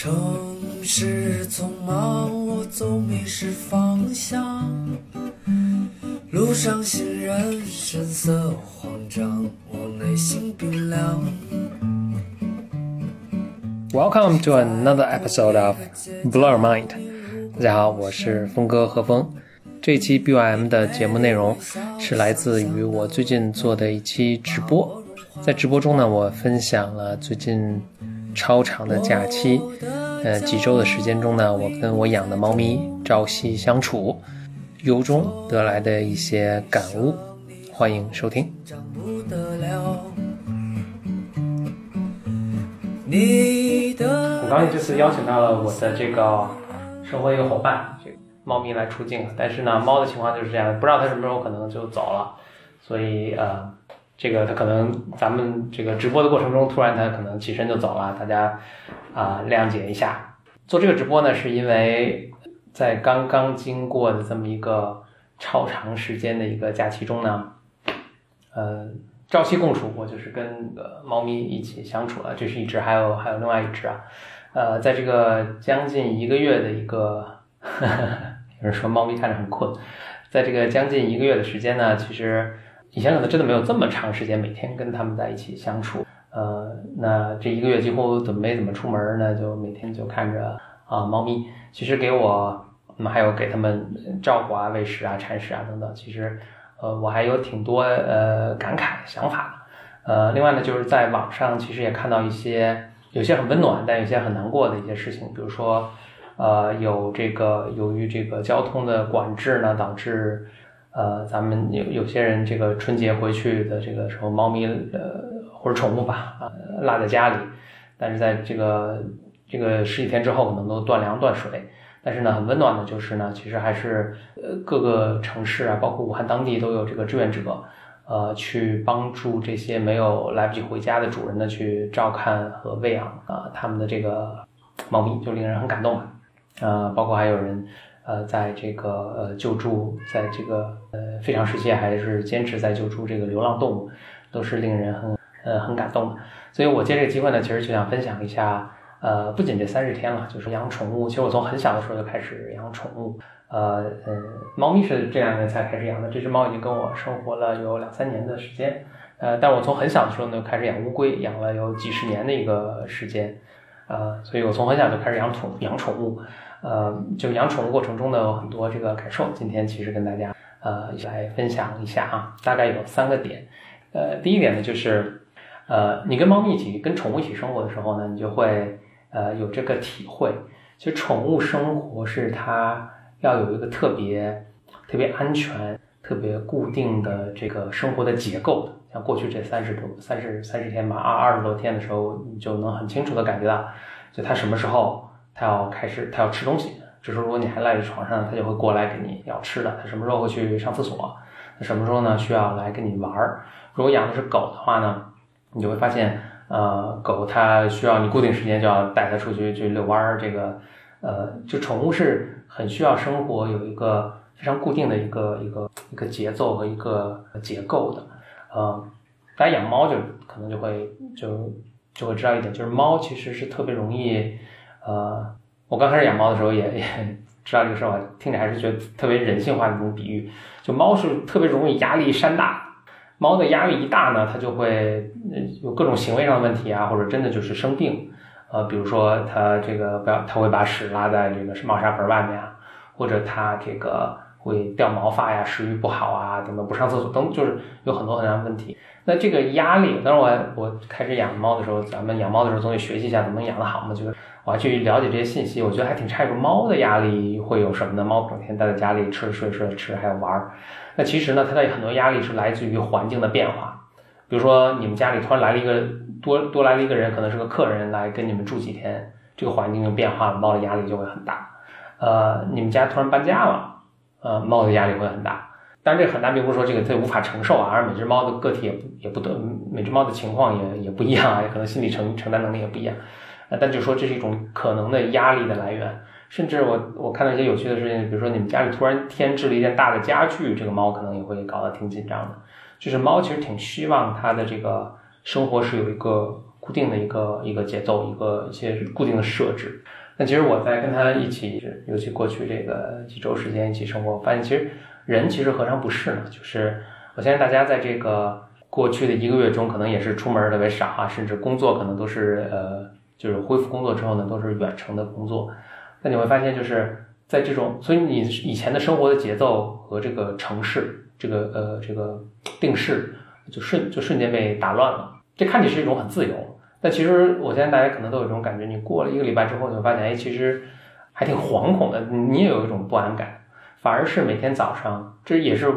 城市匆忙，我总迷失方向。路上行人神色慌张，我内心冰凉。Welcome to another episode of Blur Mind。大家好，我是峰哥何峰。这期 BYM 的节目内容是来自于我最近做的一期直播。在直播中呢，我分享了最近超长的假期，呃，几周的时间中呢，我跟我养的猫咪朝夕相处，由衷得来的一些感悟。欢迎收听。长不得了。你的很高兴这次邀请到了我的这个生活一个伙伴，这个猫咪来出镜。但是呢，猫的情况就是这样，不知道它什么时候可能就走了，所以呃，这个它可能咱们这个直播的过程中，突然它可能起身就走了，大家啊、谅解一下。做这个直播呢，是因为在刚刚经过的这么一个超长时间的一个假期中呢，呃，朝夕共处，我就是跟猫咪一起相处了，这是一只，还有还有另外一只啊，呃，在这个将近一个月的一个，有人说猫咪看着很困，在这个将近一个月的时间呢，其实以前可能真的没有这么长时间每天跟它们在一起相处，呃，那这一个月几乎怎么没怎么出门呢，就每天就看着啊猫咪，其实给我，那么还有给它们照顾啊、喂食啊、铲屎啊等等，其实。呃，我还有挺多呃感慨想法。呃，另外呢，就是在网上其实也看到一些有些很温暖，但有些很难过的一些事情，比如说呃有这个由于这个交通的管制呢，导致呃咱们有有些人这个春节回去的这个时候，猫咪呃或者宠物吧啊、呃、落在家里，但是在这个这个十几天之后可能都断粮断水。但是呢，很温暖的就是呢，其实还是呃各个城市啊，包括武汉当地都有这个志愿者，呃，去帮助这些没有来不及回家的主人呢，去照看和喂养啊、他们的这个猫咪，就令人很感动啊。呃，包括还有人呃在这个呃救助，在这个呃非常时期还是坚持在救助这个流浪动物，都是令人很呃很感动的。所以我借这个机会呢，其实就想分享一下。呃，不仅这三十天了，就是养宠物。其实我从很小的时候就开始养宠物。呃，嗯，猫咪是这两年才开始养的。这只猫已经跟我生活了有两三年的时间。呃，但我从很小的时候呢就开始养乌龟，养了有几十年的一个时间。呃，所以我从很小就开始养宠养宠物。呃，就养宠物过程中呢有很多这个感受。今天其实跟大家呃一起来分享一下啊，大概有三个点。呃，第一点呢就是，呃，你跟猫咪一起跟宠物一起生活的时候呢，你就会。呃，有这个体会，其实宠物生活是它要有一个特别、特别安全、特别固定的这个生活的结构的。像过去这三十多、三十三十天吧，二二十多天的时候，你就能很清楚的感觉到，就它什么时候它要开始，它要吃东西。这时候如果你还赖在床上，它就会过来给你要吃的。它什么时候会去上厕所？它什么时候呢需要来跟你玩儿？如果养的是狗的话呢，你就会发现。呃，狗它需要你固定时间就要带它出去去遛弯儿，这个呃，就宠物是很需要生活有一个非常固定的一个一个一个节奏和一个结构的。呃，大家养猫就可能就会就就会知道一点，就是猫其实是特别容易呃，我刚开始养猫的时候也也知道这个事儿，听着还是觉得特别人性化的这种比喻，就猫是特别容易压力山大。猫的压力一大呢，它就会有各种行为上的问题啊，或者真的就是生病，呃，比如说它这个不要，它会把屎拉在这个猫砂盆外面啊，或者它这个会掉毛发呀，食欲不好啊，等等不上厕所等，就是有很多很多问题。那这个压力，当时我我开始养猫的时候，咱们养猫的时候总得学习一下怎么养得好嘛，就是我还去了解这些信息，我觉得还挺诧异。猫的压力会有什么呢？猫整天待在家里吃睡睡吃，还有玩儿。那其实呢，它的很多压力是来自于环境的变化，比如说你们家里突然来了一个多多来了一个人，可能是个客人来跟你们住几天，这个环境就变化了，猫的压力就会很大。呃，你们家突然搬家了，呃，猫的压力会很大。但，这很大并不是说这个它无法承受啊，而每只猫的个体也不也不得，每只猫的情况也也不一样啊，可能心理承承担能力也不一样。呃，但就说这是一种可能的压力的来源。甚至我我看到一些有趣的事情，比如说你们家里突然添置了一件大的家具，这个猫可能也会搞得挺紧张的。就是猫其实挺希望它的这个生活是有一个固定的一个一个节奏，一个一些固定的设置。那其实我在跟它一起，尤其过去这个几周时间一起生活，发现其实人其实何尝不是呢？就是我相信大家在这个过去的一个月中，可能也是出门特别少啊，甚至工作可能都是呃，就是恢复工作之后呢，都是远程的工作。那你会发现，就是在这种，所以你以前的生活的节奏和这个城市这个呃这个定势，就瞬就瞬间被打乱了。这看起来是一种很自由。但其实，我相信大家可能都有一种感觉，你过了一个礼拜之后，你会发现，哎，其实还挺惶恐的，你也有一种不安感。反而是每天早上，这也是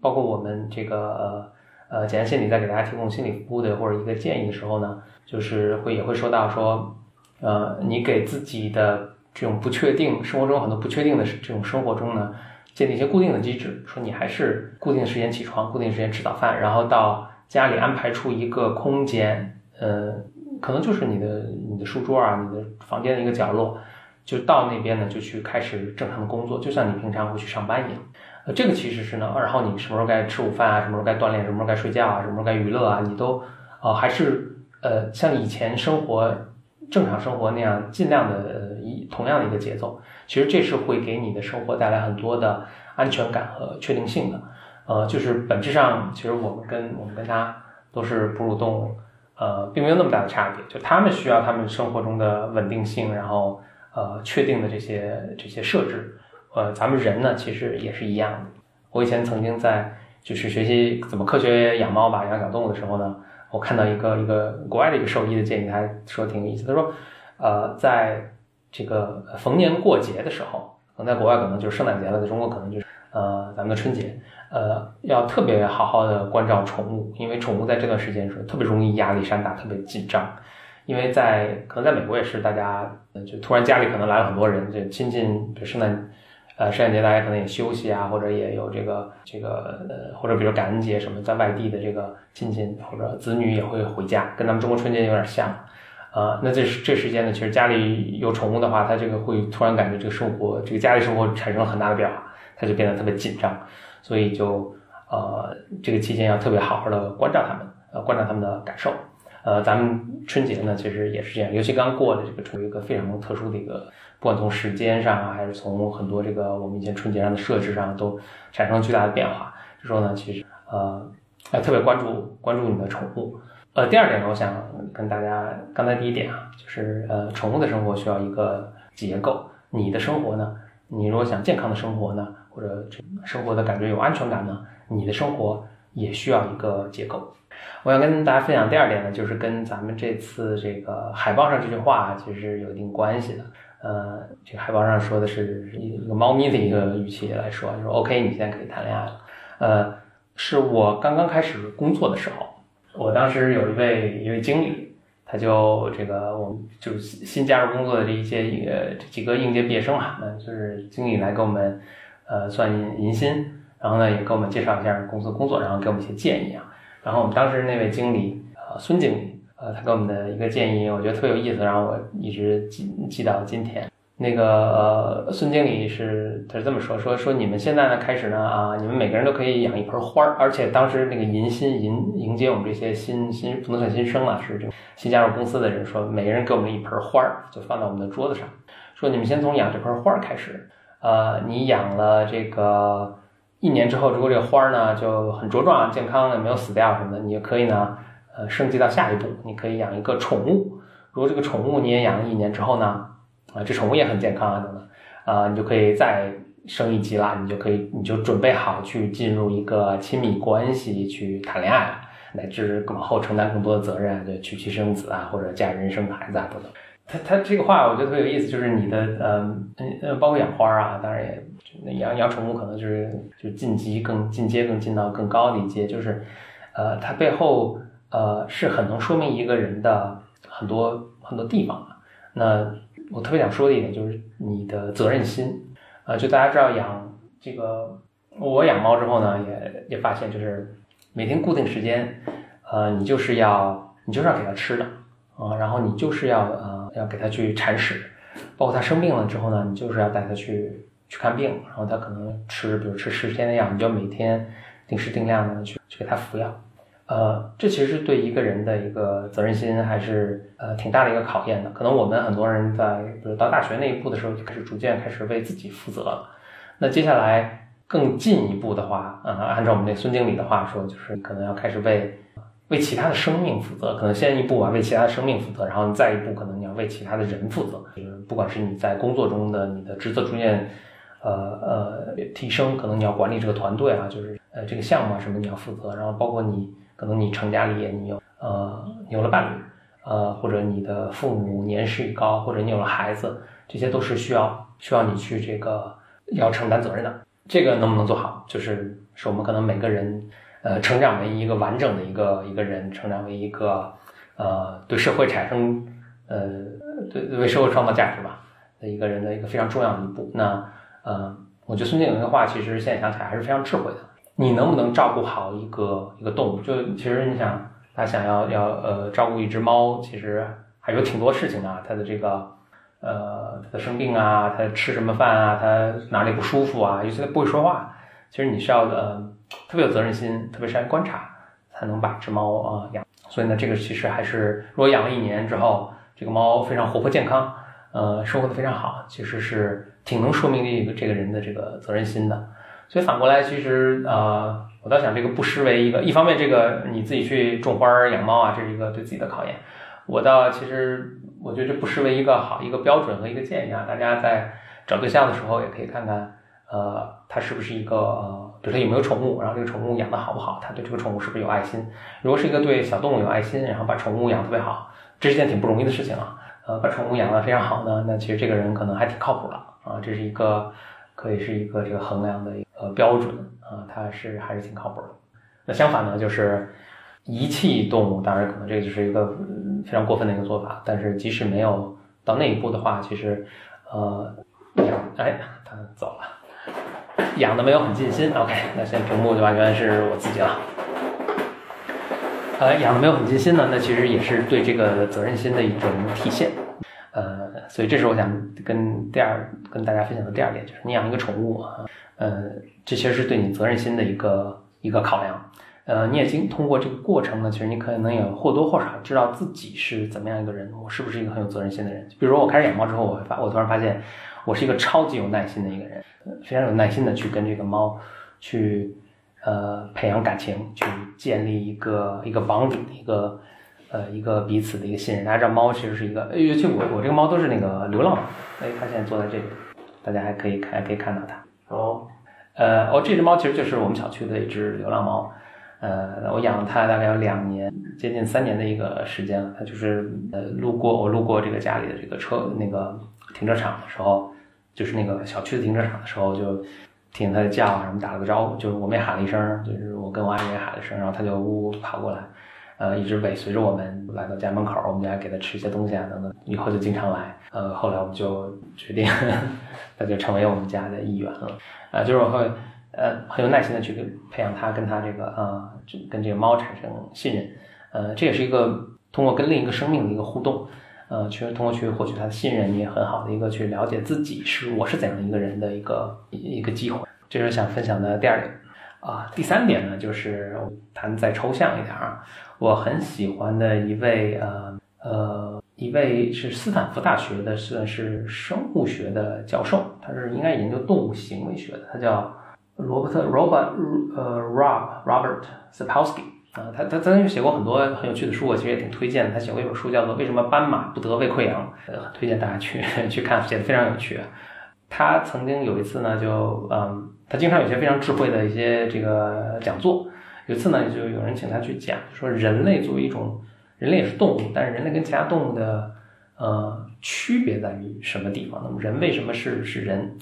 包括我们这个呃呃简单心理在给大家提供心理服务的或者一个建议的时候呢，就是会也会说到说，呃，你给自己的这种不确定生活中很多不确定的这种生活中呢，建立一些固定的机制，说你还是固定时间起床，固定时间吃早饭，然后到家里安排出一个空间，呃。可能就是你的你的书桌啊，你的房间的一个角落，就到那边呢，就去开始正常的工作，就像你平常会去上班一样。呃，这个其实是呢，然后你什么时候该吃午饭啊，什么时候该锻炼，什么时候该睡觉啊，什么时候该娱乐啊，你都呃还是呃像以前生活正常生活那样，尽量的呃一同样的一个节奏。其实这是会给你的生活带来很多的安全感和确定性的。呃，就是本质上，其实我们跟我们跟他都是哺乳动物。呃，并没有那么大的差别，就他们需要他们生活中的稳定性，然后呃确定的这些这些设置，呃，咱们人呢其实也是一样的。我以前曾经在就是学习怎么科学养猫吧，养小动物的时候呢，我看到一个一个国外的一个兽医的建议，他说挺有意思，他说，呃，在这个逢年过节的时候，可能在国外可能就是圣诞节了，在中国可能就是呃咱们的春节。呃，要特别好好的关照宠物，因为宠物在这段时间是特别容易压力山大，特别紧张。因为在可能在美国也是，大家就突然家里可能来了很多人，就亲戚，比如圣诞，呃，圣诞节大家可能也休息啊，或者也有这个这个呃，或者比如感恩节什么，在外地的这个亲戚或者子女也会回家，跟咱们中国春节有点像。呃，那这这时间呢，其实家里有宠物的话，它这个会突然感觉这个生活，这个家里生活产生了很大的变化，它就变得特别紧张。所以就呃，这个期间要特别好好的关照他们，呃，关照他们的感受。呃，咱们春节呢，其实也是这样，尤其刚过的这个春，一个非常特殊的一个，不管从时间上啊，还是从很多这个我们以前春节上的设置上，都产生了巨大的变化。这时候呢，其实呃，要特别关注关注你的宠物。呃，第二点呢，我想跟大家，刚才第一点啊，就是呃，宠物的生活需要一个结构，你的生活呢，你如果想健康的生活呢？或者生活的感觉有安全感呢？你的生活也需要一个结构。我想跟大家分享第二点呢，就是跟咱们这次这个海报上这句话其实有一定关系的。呃，这个海报上说的是一个猫咪的一个语气来说，就是 OK，你现在可以谈恋爱了。呃，是我刚刚开始工作的时候，我当时有一位一位经理，他就这个我们就是新加入工作的这一些呃这几个应届毕业生嘛，那就是经理来给我们。呃，算银银薪，然后呢，也给我们介绍一下公司工作，然后给我们一些建议啊。然后我们当时那位经理，呃，孙经理，呃，他给我们的一个建议，我觉得特别有意思，然后我一直记记到今天。那个呃，孙经理是他是这么说，说说你们现在呢开始呢啊，你们每个人都可以养一盆花儿，而且当时那个迎新迎迎接我们这些新新不能算新生了，是这个新加入公司的人说，每个人给我们一盆花儿，就放到我们的桌子上，说你们先从养这盆花儿开始。呃，你养了这个一年之后，如果这个花儿呢就很茁壮、健康，也没有死掉什么的，你就可以呢，呃，升级到下一步，你可以养一个宠物。如果这个宠物你也养了一年之后呢，啊，这宠物也很健康啊，等等，啊，你就可以再升一级啦，你就可以，你就准备好去进入一个亲密关系，去谈恋爱，乃至往后承担更多的责任，就娶妻生子啊，或者嫁人生孩子啊，等等。他他这个话我觉得特别有意思，就是你的嗯嗯包括养花啊，当然也养养宠物可能就是就晋级更进阶更进到更高的一阶，就是呃它背后呃是很能说明一个人的很多很多地方的。那我特别想说的一点就是你的责任心啊，就大家知道养这个我养猫之后呢，也也发现就是每天固定时间，呃你就是要你就是要给它吃的啊，然后你就是要呃。要给它去铲屎，包括它生病了之后呢，你就是要带它去去看病，然后它可能吃，比如吃十天的药，你就每天定时定量的去去给它服药。呃，这其实是对一个人的一个责任心还是呃挺大的一个考验的。可能我们很多人在比如到大学那一步的时候，就开始逐渐开始为自己负责。那接下来更进一步的话，呃，按照我们那孙经理的话说，就是可能要开始为为其他的生命负责。可能先一步啊，为其他的生命负责，然后你再一步，可能你要为其他的人负责。就是不管是你在工作中的你的职责逐渐呃呃提升，可能你要管理这个团队啊，就是呃这个项目啊什么你要负责，然后包括你。可能你成家立业，你有呃有了伴侣，呃或者你的父母年事已高，或者你有了孩子，这些都是需要需要你去这个要承担责任的。这个能不能做好，就是是我们可能每个人呃成长为一个完整的一个一个人，成长为一个呃对社会产生呃对为社会创造价值吧的一个人的一个非常重要的一步。那呃，我觉得孙经理的话，其实现在想起来还是非常智慧的。你能不能照顾好一个一个动物？就其实你想，他想要要呃照顾一只猫，其实还有挺多事情的。他的这个呃，他生病啊，他吃什么饭啊，他哪里不舒服啊，尤其他不会说话，其实你需要的特别有责任心，特别善于观察，才能把只猫啊养。所以呢，这个其实还是如果养了一年之后，这个猫非常活泼健康，呃，生活的非常好，其实是挺能说明这个这个人的这个责任心的。所以反过来，其实呃，我倒想这个不失为一个，一方面这个你自己去种花养猫啊，这是一个对自己的考验。我倒其实我觉得这不失为一个好一个标准和一个建议啊。大家在找对象的时候也可以看看，呃，他是不是一个，比如他有没有宠物，然后这个宠物养的好不好，他对这个宠物是不是有爱心。如果是一个对小动物有爱心，然后把宠物养特别好，这是件挺不容易的事情啊。呃，把宠物养的非常好呢，那其实这个人可能还挺靠谱的啊。这是一个可以是一个这个衡量的。一标准啊，它是还是挺靠谱的。那相反呢，就是遗弃动物，当然可能这个就是一个非常过分的一个做法。但是即使没有到那一步的话，其实呃，养哎，他走了，养的没有很尽心。OK，那现在屏幕就完全是我自己了。呃，养的没有很尽心呢，那其实也是对这个责任心的一种体现。呃，所以这是我想跟第二跟大家分享的第二点，就是你养一个宠物啊。呃，这其实是对你责任心的一个一个考量。呃，你也经通过这个过程呢，其实你可能也或多或少知道自己是怎么样一个人，我是不是一个很有责任心的人。比如说我开始养猫之后，我会发，我突然发现我是一个超级有耐心的一个人，非常有耐心的去跟这个猫去呃培养感情，去建立一个一个绑定，一个呃一个彼此的一个信任。大家知道猫其实是一个，尤其我我这个猫都是那个流浪猫，哎，它现在坐在这里，大家还可以看可以看到它。哦，呃，哦，这只猫其实就是我们小区的一只流浪猫，呃，我养了它大概有两年，接近三年的一个时间了。它就是呃，路过我路过这个家里的这个车那个停车场的时候，就是那个小区的停车场的时候，就听它的叫啊什么，打了个招呼，就是我们也喊了一声，就是我跟我爱人也喊了一声，然后它就呜呜跑过来。呃，一直尾随着我们来到家门口，我们家给它吃一些东西啊等等，以后就经常来。呃，后来我们就决定，它就成为我们家的一员了。啊，就是我会呃很有耐心的去培养它，跟它这个啊，跟这个猫产生信任。呃，这也是一个通过跟另一个生命的一个互动，呃，去通过去获取它的信任，你也很好的一个去了解自己是我是怎样一个人的一个一个机会。这是想分享的第二点。啊，第三点呢，就是谈再抽象一点啊。我很喜欢的一位呃呃一位是斯坦福大学的算是生物学的教授，他是应该研究动物行为学的，他叫罗伯特 Robert 呃 Rob Robert Sapolsky 啊，他他曾经写过很多很有趣的书，我其实也挺推荐的。他写过一本书叫做《为什么斑马不得胃溃疡》，呃，很推荐大家去 去看，写的非常有趣。他曾经有一次呢，就嗯，他经常有些非常智慧的一些这个讲座。有一次呢，就有人请他去讲，说人类作为一种，人类也是动物，但是人类跟其他动物的呃区别在于什么地方？那么人为什么是是人？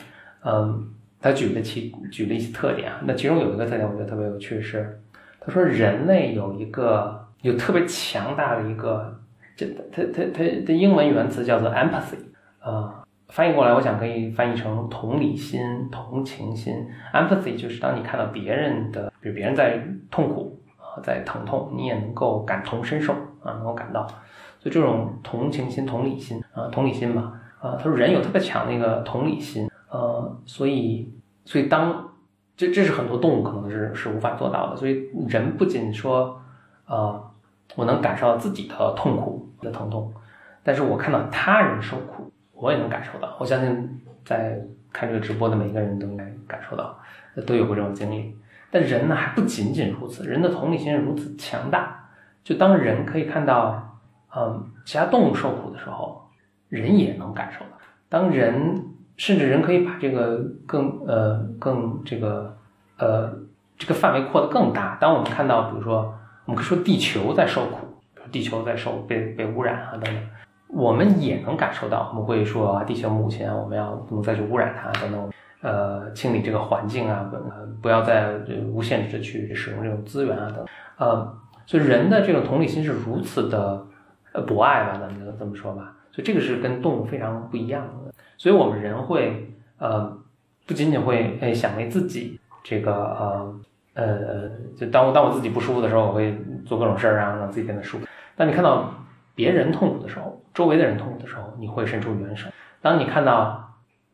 嗯，他举了其举了一些特点啊，那其中有一个特点我觉得特别有趣是，他说人类有一个有特别强大的一个，这他他他的英文原词叫做 empathy 啊。翻译过来，我想可以翻译成同理心、同情心。Empathy 就是当你看到别人的，比如别人在痛苦啊，在疼痛，你也能够感同身受啊，能够感到。所以这种同情心、同理心啊，同理心吧啊，他说人有特别强的一个同理心，呃，所以所以当这这是很多动物可能是是无法做到的。所以人不仅说呃，我能感受到自己的痛苦的疼痛，但是我看到他人受苦，我也能感受到。我相信在看这个直播的每一个人都应该感受到，都有过这种经历。但人呢，还不仅仅如此，人的同理心如此强大，就当人可以看到，嗯，其他动物受苦的时候，人也能感受到。当人甚至人可以把这个更呃更这个呃这个范围扩得更大。当我们看到，比如说，我们可以说地球在受苦，比如地球在受被被污染啊等等，我们也能感受到。我们会说，地球母亲，我们要不能再去污染它等等。呃，清理这个环境啊，不不要再无限制的去使用这种资源啊等，呃，所以人的这种同理心是如此的博爱吧，咱们就这么说吧。所以这个是跟动物非常不一样的。所以我们人会呃不仅仅会哎想为自己这个呃呃，就当我当我自己不舒服的时候，我会做各种事儿啊，让自己变得舒服。当你看到别人痛苦的时候，周围的人痛苦的时候，你会伸出援手。当你看到。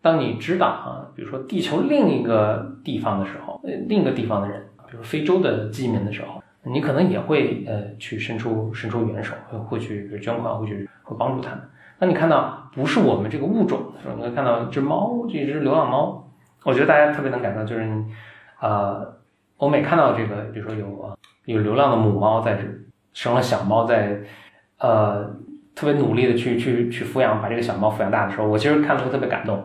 当你知道啊，比如说地球另一个地方的时候，呃，另一个地方的人，比如非洲的饥民的时候，你可能也会呃去伸出伸出援手，会会去捐款，会去会帮助他们。当你看到不是我们这个物种的时候，你会看到一只猫，这只流浪猫，我觉得大家特别能感到，就是呃，我每看到这个，比如说有有流浪的母猫在生了小猫，在呃特别努力的去去去抚养，把这个小猫抚养大的时候，我其实看了会特别感动。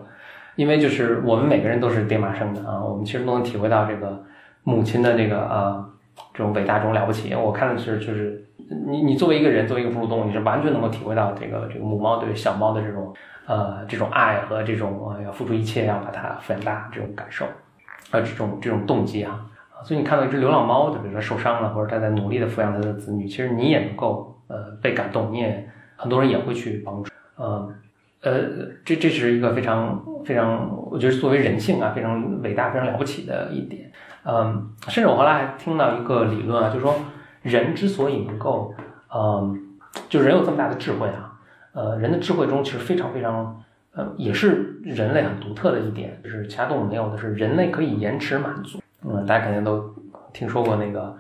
因为就是我们每个人都是爹妈生的啊，我们其实都能体会到这个母亲的这个呃这种伟大、这种了不起。我看的是就是你你作为一个人，作为一个哺乳动物，你是完全能够体会到这个这个母猫对小猫的这种呃这种爱和这种呃要付出一切要把它抚养大这种感受，呃这种这种动机啊。所以你看到一只流浪猫，就比如说受伤了，或者它在努力的抚养它的子女，其实你也能够呃被感动，你也很多人也会去帮助，嗯。呃，这这是一个非常非常，我觉得作为人性啊，非常伟大、非常了不起的一点。嗯，甚至我后来还听到一个理论啊，就是说人之所以能够，嗯，就人有这么大的智慧啊，呃，人的智慧中其实非常非常，呃，也是人类很独特的一点，就是其他动物没有的是，人类可以延迟满足。嗯，大家肯定都听说过那个，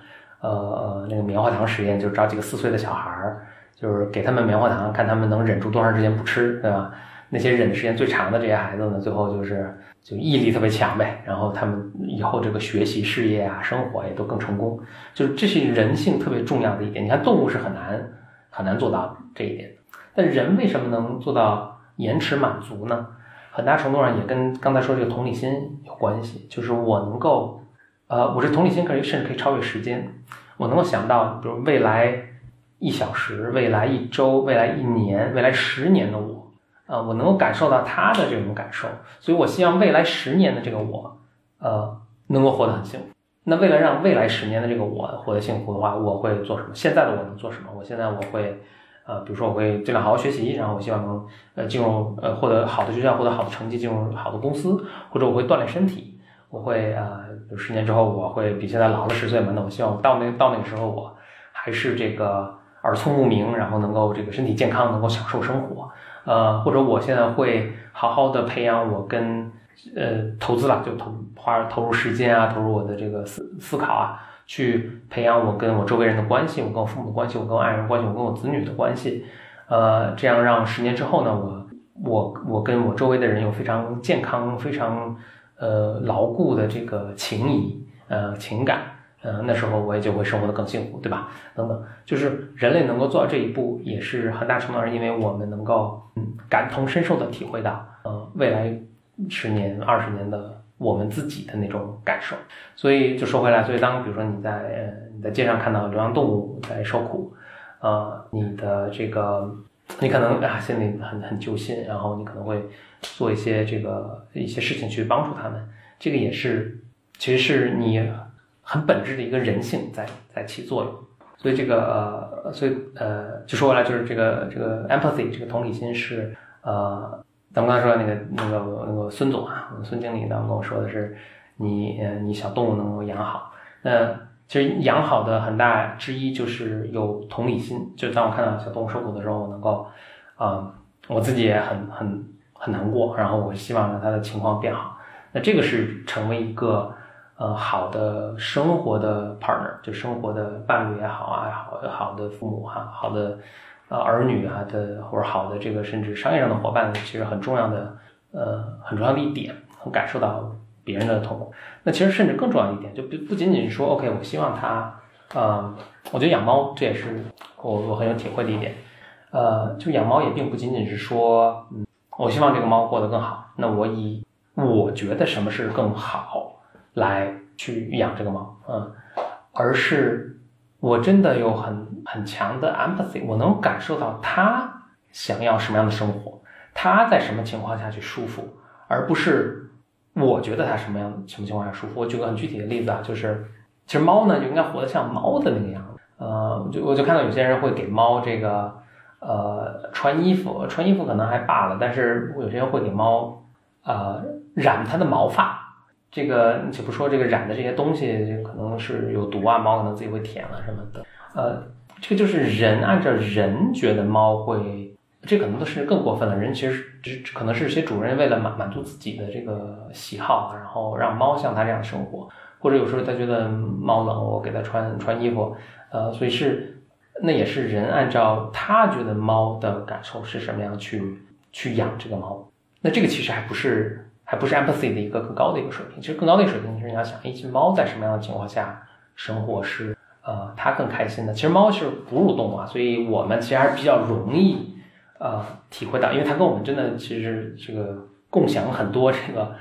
呃，那个棉花糖实验，就是找几个四岁的小孩儿。就是给他们棉花糖，看他们能忍住多长时间不吃，对吧？那些忍的时间最长的这些孩子呢，最后就是就毅力特别强呗。然后他们以后这个学习、事业啊、生活也都更成功。就是这是人性特别重要的一点。你看动物是很难很难做到这一点，但人为什么能做到延迟满足呢？很大程度上也跟刚才说这个同理心有关系。就是我能够，呃，我这同理心可以甚至可以超越时间，我能够想到，比如未来。一小时，未来一周，未来一年，未来十年的我，啊，我能够感受到他的这种感受，所以我希望未来十年的这个我，呃，能够活得很幸福。那为了让未来十年的这个我活得幸福的话，我会做什么？现在的我能做什么？我现在我会，呃，比如说我会尽量好好学习，然后我希望能呃进入呃获得好的学校，获得好的成绩，进入好的公司，或者我会锻炼身体，我会呃，十年之后我会比现在老了十岁嘛？那我希望到那到那个时候我还是这个。耳聪目明，然后能够这个身体健康，能够享受生活，呃，或者我现在会好好的培养我跟呃投资了，就投花投入时间啊，投入我的这个思思考啊，去培养我跟我周围人的关系，我跟我父母的关系，我跟我爱人关系，我跟我子女的关系，呃，这样让十年之后呢，我我我跟我周围的人有非常健康、非常呃牢固的这个情谊呃情感。嗯，那时候我也就会生活的更幸福，对吧？等等，就是人类能够做到这一步，也是很大程度上因为我们能够嗯感同身受的体会到，呃，未来十年、二十年的我们自己的那种感受。所以就说回来，所以当比如说你在呃你在街上看到流浪动物在受苦，呃，你的这个你可能啊心里很很揪心，然后你可能会做一些这个一些事情去帮助他们，这个也是其实是你。很本质的一个人性在在起作用，所以这个呃，所以呃，就说回来就是这个这个 empathy 这个同理心是呃，咱们刚才说那个那个那个孙总啊，孙经理呢跟我说的是，你呃你小动物能够养好，那其实养好的很大之一就是有同理心，就当我看到小动物受苦的时候，我能够啊，我自己也很很很难过，然后我希望让他的情况变好，那这个是成为一个。呃好的生活的 partner，就生活的伴侣也好啊，好好的父母哈，好的呃儿女啊的，或者好的这个甚至商业上的伙伴，其实很重要的呃很重要的一点，能感受到别人的痛苦。那其实甚至更重要一点，就不不仅仅是说 OK，我希望他，呃，我觉得养猫这也是我我很有体会的一点。呃，就养猫也并不仅仅是说，嗯，我希望这个猫过得更好，那我以我觉得什么是更好来去养这个猫，嗯，而是我真的有很很强的 empathy，我能感受到它想要什么样的生活，它在什么情况下去舒服，而不是我觉得它什么样什么情况下舒服。我举个很具体的例子啊，就是其实猫呢就应该活得像猫的那个样子，呃，就我就看到有些人会给猫这个。呃，穿衣服，穿衣服可能还罢了，但是有些人会给猫，呃，染它的毛发。这个且不说这个染的这些东西，可能是有毒啊，猫可能自己会舔了什么的。呃，这个就是人按照人觉得猫会，这可能都是更过分了。人其实只可能是些主人为了满满足自己的这个喜好，然后让猫像他这样生活，或者有时候他觉得猫冷，我给它穿穿衣服。呃，所以是。那也是人按照他觉得猫的感受是什么样去去养这个猫，那这个其实还不是还不是 empathy 的一个更高的一个水平。其实更高的一个水平，就是你要想一只猫在什么样的情况下生活是呃它更开心的。其实猫是哺乳动物啊，所以我们其实还是比较容易呃体会到，因为它跟我们真的其实这个共享很多这个。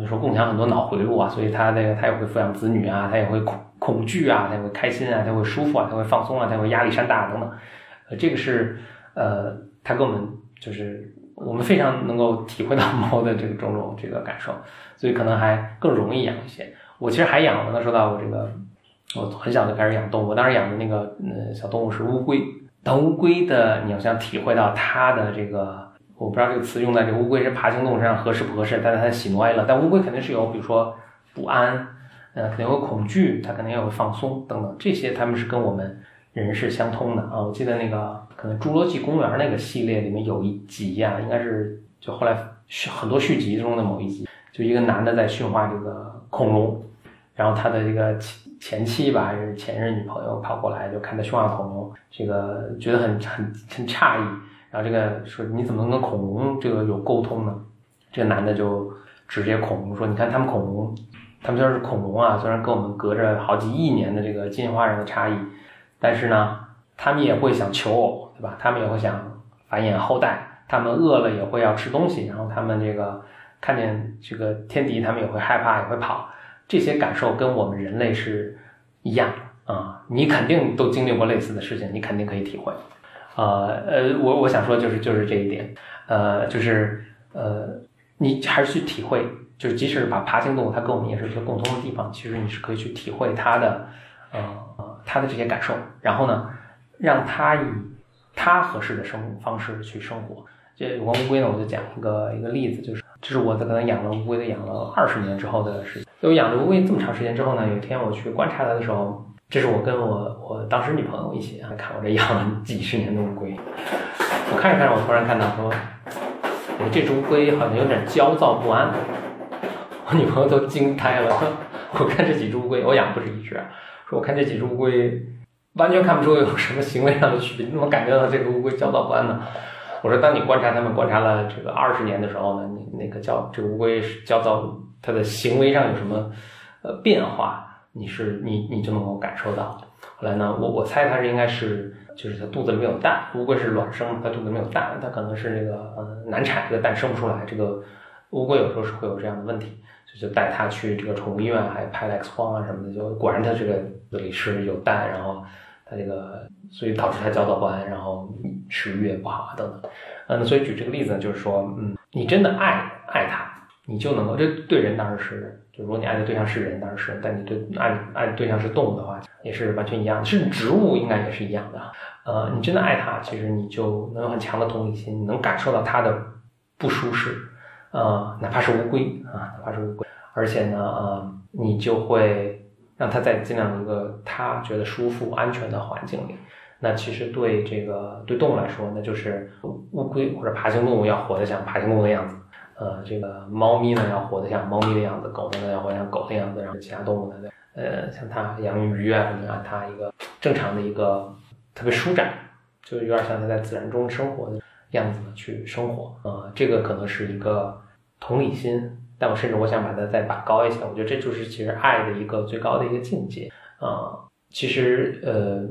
就说共享很多脑回路啊，所以他那个他也会抚养子女啊，他也会恐恐惧啊，他也会开心啊，他会舒服啊，他会放松啊，他会压力山大等等。呃，这个是呃，他跟我们就是我们非常能够体会到猫的这个种种这个感受，所以可能还更容易养一些。我其实还养，刚才说到我这个，我很小就开始养动物，当时养的那个嗯小动物是乌龟，但乌龟的你要想体会到它的这个。我不知道这个词用在这个乌龟是爬行动物身上合适不合适，但是它喜怒哀乐，但乌龟肯定是有，比如说不安，呃，肯定有恐惧，它肯定也有放松等等，这些它们是跟我们人是相通的啊。我记得那个可能《侏罗纪公园》那个系列里面有一集呀，应该是就后来续很多续集中的某一集，就一个男的在驯化这个恐龙，然后他的这个前前妻吧还是前任女朋友跑过来就看他驯化恐龙，这个觉得很很很诧异。然后这个说你怎么能跟恐龙这个有沟通呢？这个男的就直接恐龙说：“你看他们恐龙，他们虽然是恐龙啊，虽然跟我们隔着好几亿年的这个进化上的差异，但是呢，他们也会想求偶，对吧？他们也会想繁衍后代，他们饿了也会要吃东西，然后他们这个看见这个天敌，他们也会害怕，也会跑。这些感受跟我们人类是一样啊！你肯定都经历过类似的事情，你肯定可以体会。”呃呃，我我想说就是就是这一点，呃，就是呃，你还是去体会，就是即使是把爬行动物它跟我们也是一些共通的地方，其实你是可以去体会它的，呃，它的这些感受，然后呢，让它以它合适的生方式去生活。这有关乌龟呢，我就讲一个一个例子，就是这是我在可能养了乌龟的养了二十年之后的事情。我养了乌龟这么长时间之后呢，有一天我去观察它的时候。这是我跟我我当时女朋友一起啊看我这养了几十年的乌龟，我看着看着，我突然看到说，我这只乌龟好像有点焦躁不安，我女朋友都惊呆了。我看这几只乌龟，我养不是一只，说我看这几只乌龟，完全看不出有什么行为上的区别，你怎么感觉到这个乌龟焦躁不安呢？我说，当你观察它们观察了这个二十年的时候呢，你那个焦这个乌龟焦躁，它的行为上有什么呃变化？你是你你就能够感受到，后来呢，我我猜它是应该是就是它肚子里没有蛋，乌龟是卵生，它肚子里面有蛋，它可能是那个呃难产，这个蛋生不出来，这个乌龟有时候是会有这样的问题，就就带它去这个宠物医院，还拍了 X 光啊什么的，就果然它这个子里是有蛋，然后它这个所以导致它焦躁不安，然后食欲也不好啊等等，嗯，所以举这个例子呢，就是说，嗯，你真的爱爱它。你就能够，这对人当然是，就如果你爱的对象是人，当然是，但你对爱爱对象是动物的话，也是完全一样的，甚至植物应该也是一样的。呃，你真的爱它，其实你就能有很强的同理心，你能感受到它的不舒适，呃，哪怕是乌龟啊，哪怕是乌龟，而且呢，呃，你就会让它在尽量一个它觉得舒服、安全的环境里。那其实对这个对动物来说，那就是乌龟或者爬行动物要活得像爬行动物的样子。呃，这个猫咪呢要活得像猫咪的样子，狗呢要活得像狗的样子，然后其他动物呢，呃，像它养鱼啊什么按它一个正常的一个特别舒展，就有点像它在自然中生活的样子去生活。呃，这个可能是一个同理心，但我甚至我想把它再拔高一些，我觉得这就是其实爱的一个最高的一个境界啊。其实呃，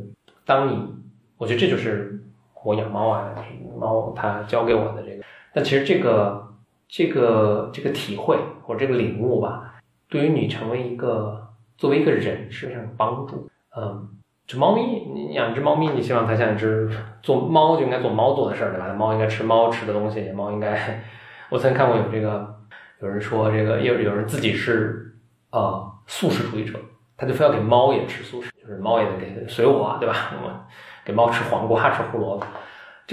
当你，我觉得这就是我养猫啊，猫它教给我的这个。但其实这个这个这个体会或者这个领悟吧，对于你成为一个作为一个人是非常有帮助。嗯，这猫咪，你养只猫咪，你希望它像一只做猫就应该做猫做的事儿，对吧？猫应该吃猫吃的东西，猫应该。我曾经看过有这个有人说这个有有人自己是呃素食主义者。他就非要给猫也吃素食，就是猫也得给随我，对吧？我给猫吃黄瓜、吃胡萝卜。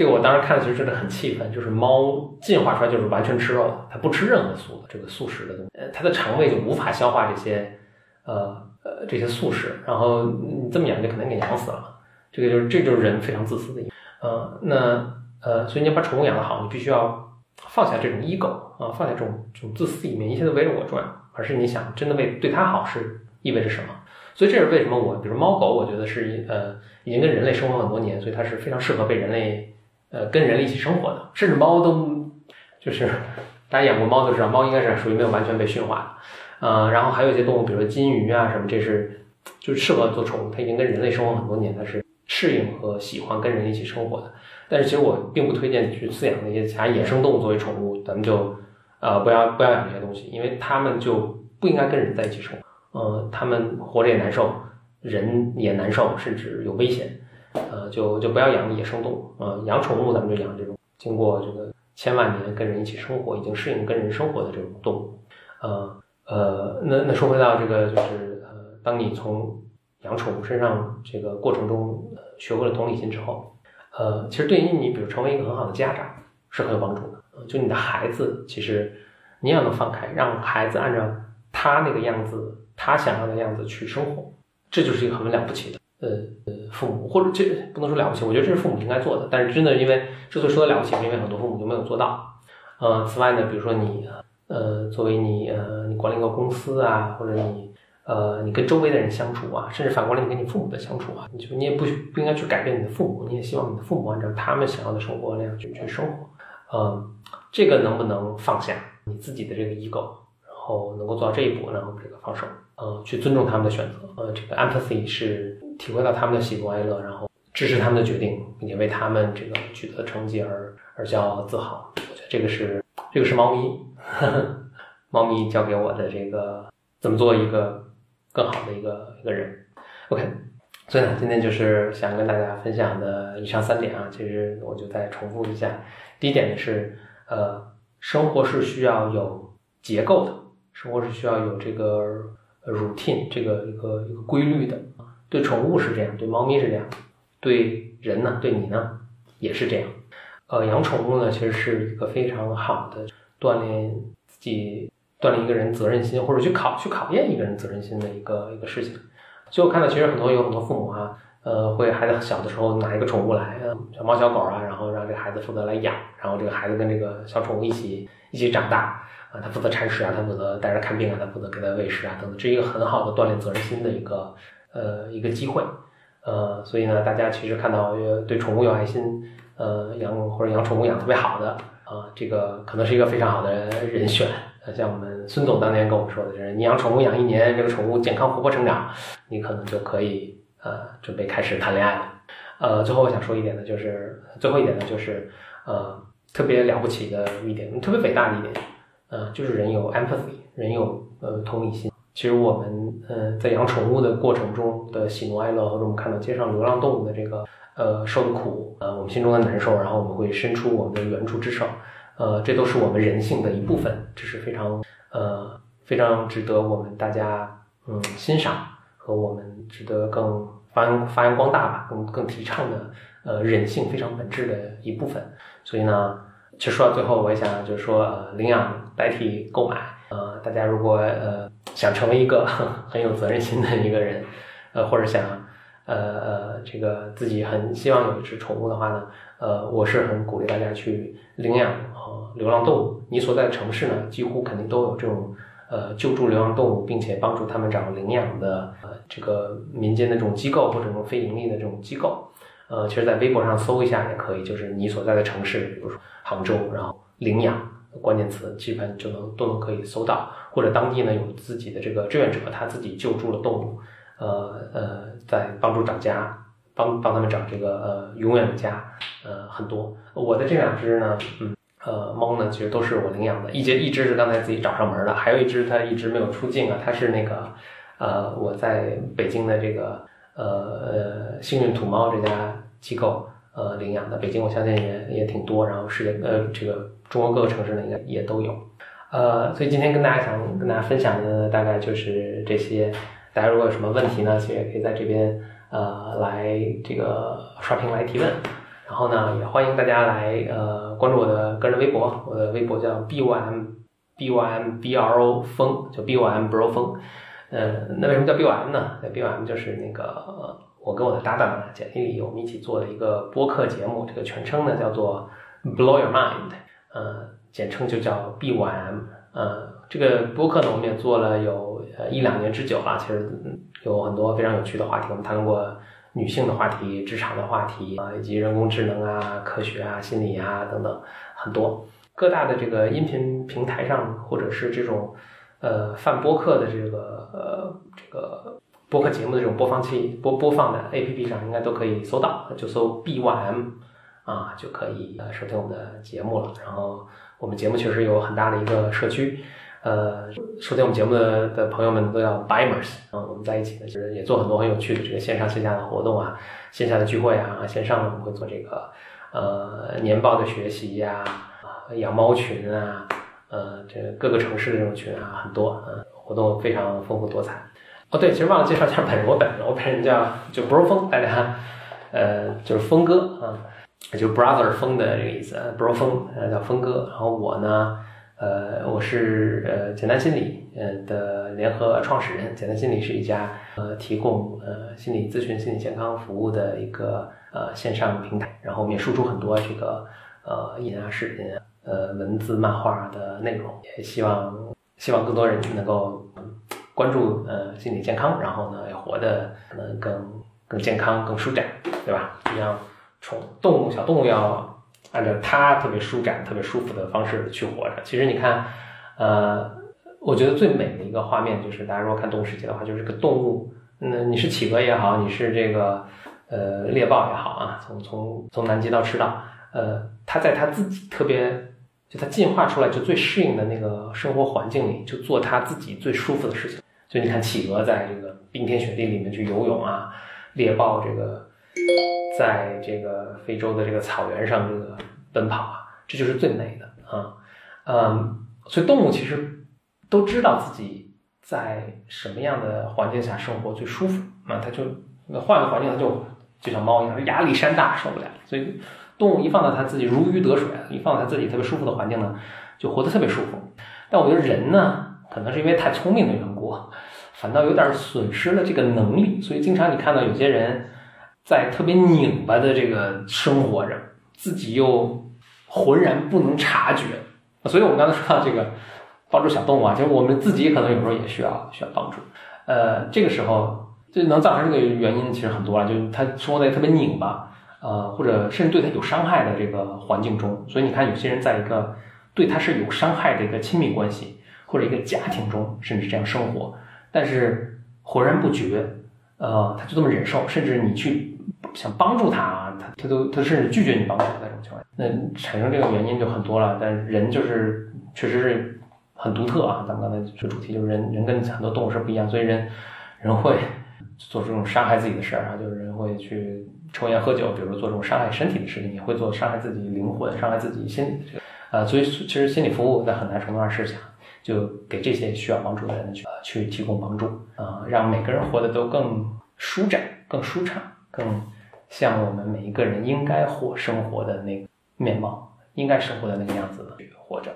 这个我当时看的，其实真的很气愤。就是猫进化出来就是完全吃肉的，它不吃任何素的这个素食的东西，呃，它的肠胃就无法消化这些呃呃这些素食。然后你这么养就可能给养死了。这个就是这就是人非常自私的一面呃那呃，所以你要把宠物养得好，你必须要放下这种 ego 啊，放下这种这种自私一面，一切都围着我转，而是你想真的为对它好是。意味着什么？所以这是为什么我，比如猫狗，我觉得是呃，已经跟人类生活很多年，所以它是非常适合被人类呃跟人一起生活的。甚至猫都就是大家养过猫都知道，猫应该是属于没有完全被驯化的。呃，然后还有一些动物，比如说金鱼啊什么，这是就适合做宠物，它已经跟人类生活很多年，它是适应和喜欢跟人一起生活的。但是其实我并不推荐你去饲养那些其他野生动物作为宠物，咱们就呃不要不要养这些东西，因为它们就不应该跟人在一起生活。呃，他们活着也难受，人也难受，甚至有危险。呃，就就不要养野生动物。呃，养宠物咱们就养这种经过这个千万年跟人一起生活，已经适应跟人生活的这种动物。呃呃，那那说回到这个，就是呃，当你从养宠物身上这个过程中学会了同理心之后，呃，其实对于你，比如成为一个很好的家长是很有帮助的。就你的孩子，其实你也能放开，让孩子按照他那个样子。他想要的样子去生活，这就是一个很了不起的，呃，父母或者这不能说了不起，我觉得这是父母应该做的。但是真的，因为之所以说的了不起，因为很多父母就没有做到。呃，此外呢，比如说你，呃，作为你，呃，你管理一个公司啊，或者你，呃，你跟周围的人相处啊，甚至反过来你跟你父母的相处啊，你就你也不不应该去改变你的父母，你也希望你的父母按照他们想要的生活那样去去生活。嗯，这个能不能放下你自己的这个 ego，然后能够做到这一步，然后这个放手。呃，去尊重他们的选择，呃，这个 empathy 是体会到他们的喜怒哀乐，然后支持他们的决定，并且为他们这个取得成绩而而骄傲自豪。我觉得这个是这个是猫咪，猫咪教给我的这个怎么做一个更好的一个一个人。OK，所以呢，今天就是想跟大家分享的以上三点啊，其实我就再重复一下。第一点是，呃，生活是需要有结构的，生活是需要有这个。routine 这个一个一个规律的对宠物是这样，对猫咪是这样，对人呢，对你呢也是这样。呃，养宠物呢，其实是一个非常好的锻炼自己、锻炼一个人责任心，或者去考去考验一个人责任心的一个一个事情。就我看到，其实很多有很多父母哈，呃，会孩子小的时候拿一个宠物来，小猫小狗啊，然后让这个孩子负责来养，然后这个孩子跟这个小宠物一起一起长大。啊，他负责铲屎啊，他负责带着看病啊，他负责给他喂食啊，等等，这是一个很好的锻炼责任心的一个呃一个机会，呃，所以呢，大家其实看到对宠物有爱心，呃，养或者养宠物养特别好的啊，这个可能是一个非常好的人选。呃，像我们孙总当年跟我们说的，就是你养宠物养一年，这个宠物健康活泼成长，你可能就可以呃准备开始谈恋爱了。呃，最后我想说一点呢，就是最后一点呢，就是呃特别了不起的一点，特别伟大的一点。呃，就是人有 empathy，人有呃同理心。其实我们呃在养宠物的过程中的喜怒哀乐，或者我们看到街上流浪动物的这个呃受的苦，呃我们心中的难受，然后我们会伸出我们的援助之手，呃这都是我们人性的一部分，这是非常呃非常值得我们大家嗯欣赏和我们值得更发扬发扬光大吧，更更提倡的呃人性非常本质的一部分。所以呢。其实说到最后，我也想就是说，呃，领养代替购买，呃，大家如果呃想成为一个 很有责任心的一个人，呃，或者想呃呃这个自己很希望有一只宠物的话呢，呃，我是很鼓励大家去领养呃流浪动物。你所在的城市呢，几乎肯定都有这种呃救助流浪动物，并且帮助他们找领养的呃这个民间的这种机构或者这种非盈利的这种机构。呃，其实，在微博上搜一下也可以，就是你所在的城市，比如说杭州，然后领养关键词，基本就能都能可以搜到，或者当地呢有自己的这个志愿者，他自己救助了动物，呃呃，在帮助找家，帮帮他们找这个呃永远的家，呃很多。我的这两只呢，嗯呃猫呢，其实都是我领养的，一只一只是刚才自己找上门的，还有一只它一直没有出境啊，它是那个呃我在北京的这个呃呃幸运土猫这家。机构呃领养的，北京我相信也也挺多，然后世界呃这个中国各个城市呢应该也都有，呃，所以今天跟大家想跟大家分享的大概就是这些，大家如果有什么问题呢，其实也可以在这边呃来这个刷屏来提问，然后呢也欢迎大家来呃关注我的个人微博，我的微博叫 b y m b y m b r o 风，就 b y m bro 风，呃，那为什么叫 b y m 呢？那 b y m 就是那个。我跟我的搭档，简历里我们一起做的一个播客节目，这个全称呢叫做 Blow Your Mind，呃，简称就叫 BYM，呃，这个播客呢我们也做了有呃一两年之久了，其实有很多非常有趣的话题，我们谈论过女性的话题、职场的话题啊，以及人工智能啊、科学啊、心理啊等等很多。各大的这个音频平台上，或者是这种呃泛播客的这个呃这个。播客节目的这种播放器播播放的 A P P 上应该都可以搜到，就搜 B Y M 啊就可以呃收听我们的节目了。然后我们节目确实有很大的一个社区，呃，收听我们节目的的朋友们都叫 Bimers 啊，我们在一起呢，就是也做很多很有趣的这个线上线下的活动啊，线下的聚会啊，线上呢我们会做这个呃年报的学习呀，养猫群啊，呃，这各个城市的这种群啊很多，啊，活动非常丰富多彩。哦，对，其实忘了介绍一下本人，我本人，我本人叫就 Bro 风，大家，呃，就是峰哥啊，就 Brother 风的这个意思，Bro 风，呃，叫峰哥。然后我呢，呃，我是呃简单心理呃的联合创始人。简单心理是一家呃提供呃心理咨询、心理健康服务的一个呃线上平台。然后我们也输出很多这个呃音啊、视频、呃文字、漫画的内容，也希望希望更多人能够。关注呃心理健康，然后呢，也活得可能更更健康、更舒展，对吧？就像宠动物、小动物要按照它特别舒展、特别舒服的方式去活着。其实你看，呃，我觉得最美的一个画面就是，大家如果看动物世界的话，就是个动物，那你是企鹅也好，你是这个呃猎豹也好啊，从从从南极到赤道，呃，它在它自己特别。就它进化出来就最适应的那个生活环境里，就做它自己最舒服的事情。所以你看，企鹅在这个冰天雪地里面去游泳啊，猎豹这个在这个非洲的这个草原上这个奔跑啊，这就是最美的啊。嗯，所以动物其实都知道自己在什么样的环境下生活最舒服啊，它就换个环境，它就就像猫一样，压力山大受不了，所以。动物一放到它自己如鱼得水，一放到它自己特别舒服的环境呢，就活得特别舒服。但我觉得人呢，可能是因为太聪明的缘故，反倒有点损失了这个能力。所以经常你看到有些人在特别拧巴的这个生活着，自己又浑然不能察觉。所以我们刚才说到这个帮助小动物啊，其实我们自己可能有时候也需要需要帮助。呃，这个时候就能造成这个原因其实很多了，就是他生活在特别拧巴。呃，或者甚至对他有伤害的这个环境中，所以你看，有些人在一个对他是有伤害的一个亲密关系或者一个家庭中，甚至这样生活，但是浑然不觉，呃，他就这么忍受，甚至你去想帮助他，他他都他甚至拒绝你帮助那种情况，那产生这个原因就很多了。但人就是确实是很独特啊，咱们刚才这个主题就是人人跟很多动物是不一样，所以人人会做这种伤害自己的事儿啊，就是人会去。抽烟喝酒，比如做这种伤害身体的事情，也会做伤害自己灵魂、伤害自己心理的这个，呃，所以其实心理服务在很大程度上是想就给这些需要帮助的人去去提供帮助，啊，让每个人活得都更舒展、更舒畅、更像我们每一个人应该活生活的那个面貌，应该生活的那个样子去活着。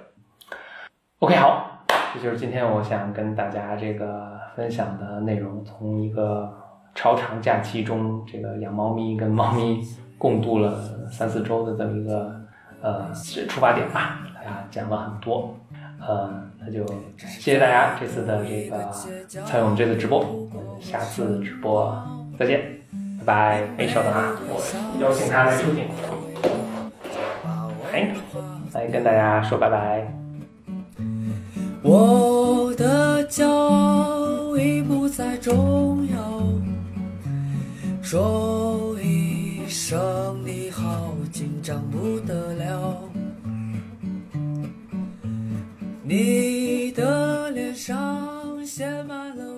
OK，好，这就是今天我想跟大家这个分享的内容，从一个。超长假期中，这个养猫咪跟猫咪共度了三四周的这么一个呃出发点吧，大家讲了很多，呃，那就谢谢大家这次的这个参与我们这次直播，我们下次直播再见，拜拜。哎，稍等啊，我邀请他来出镜，哎，来跟大家说拜拜。我的骄傲已不再重要，说一声你好，紧张不得了。你的脸上写满了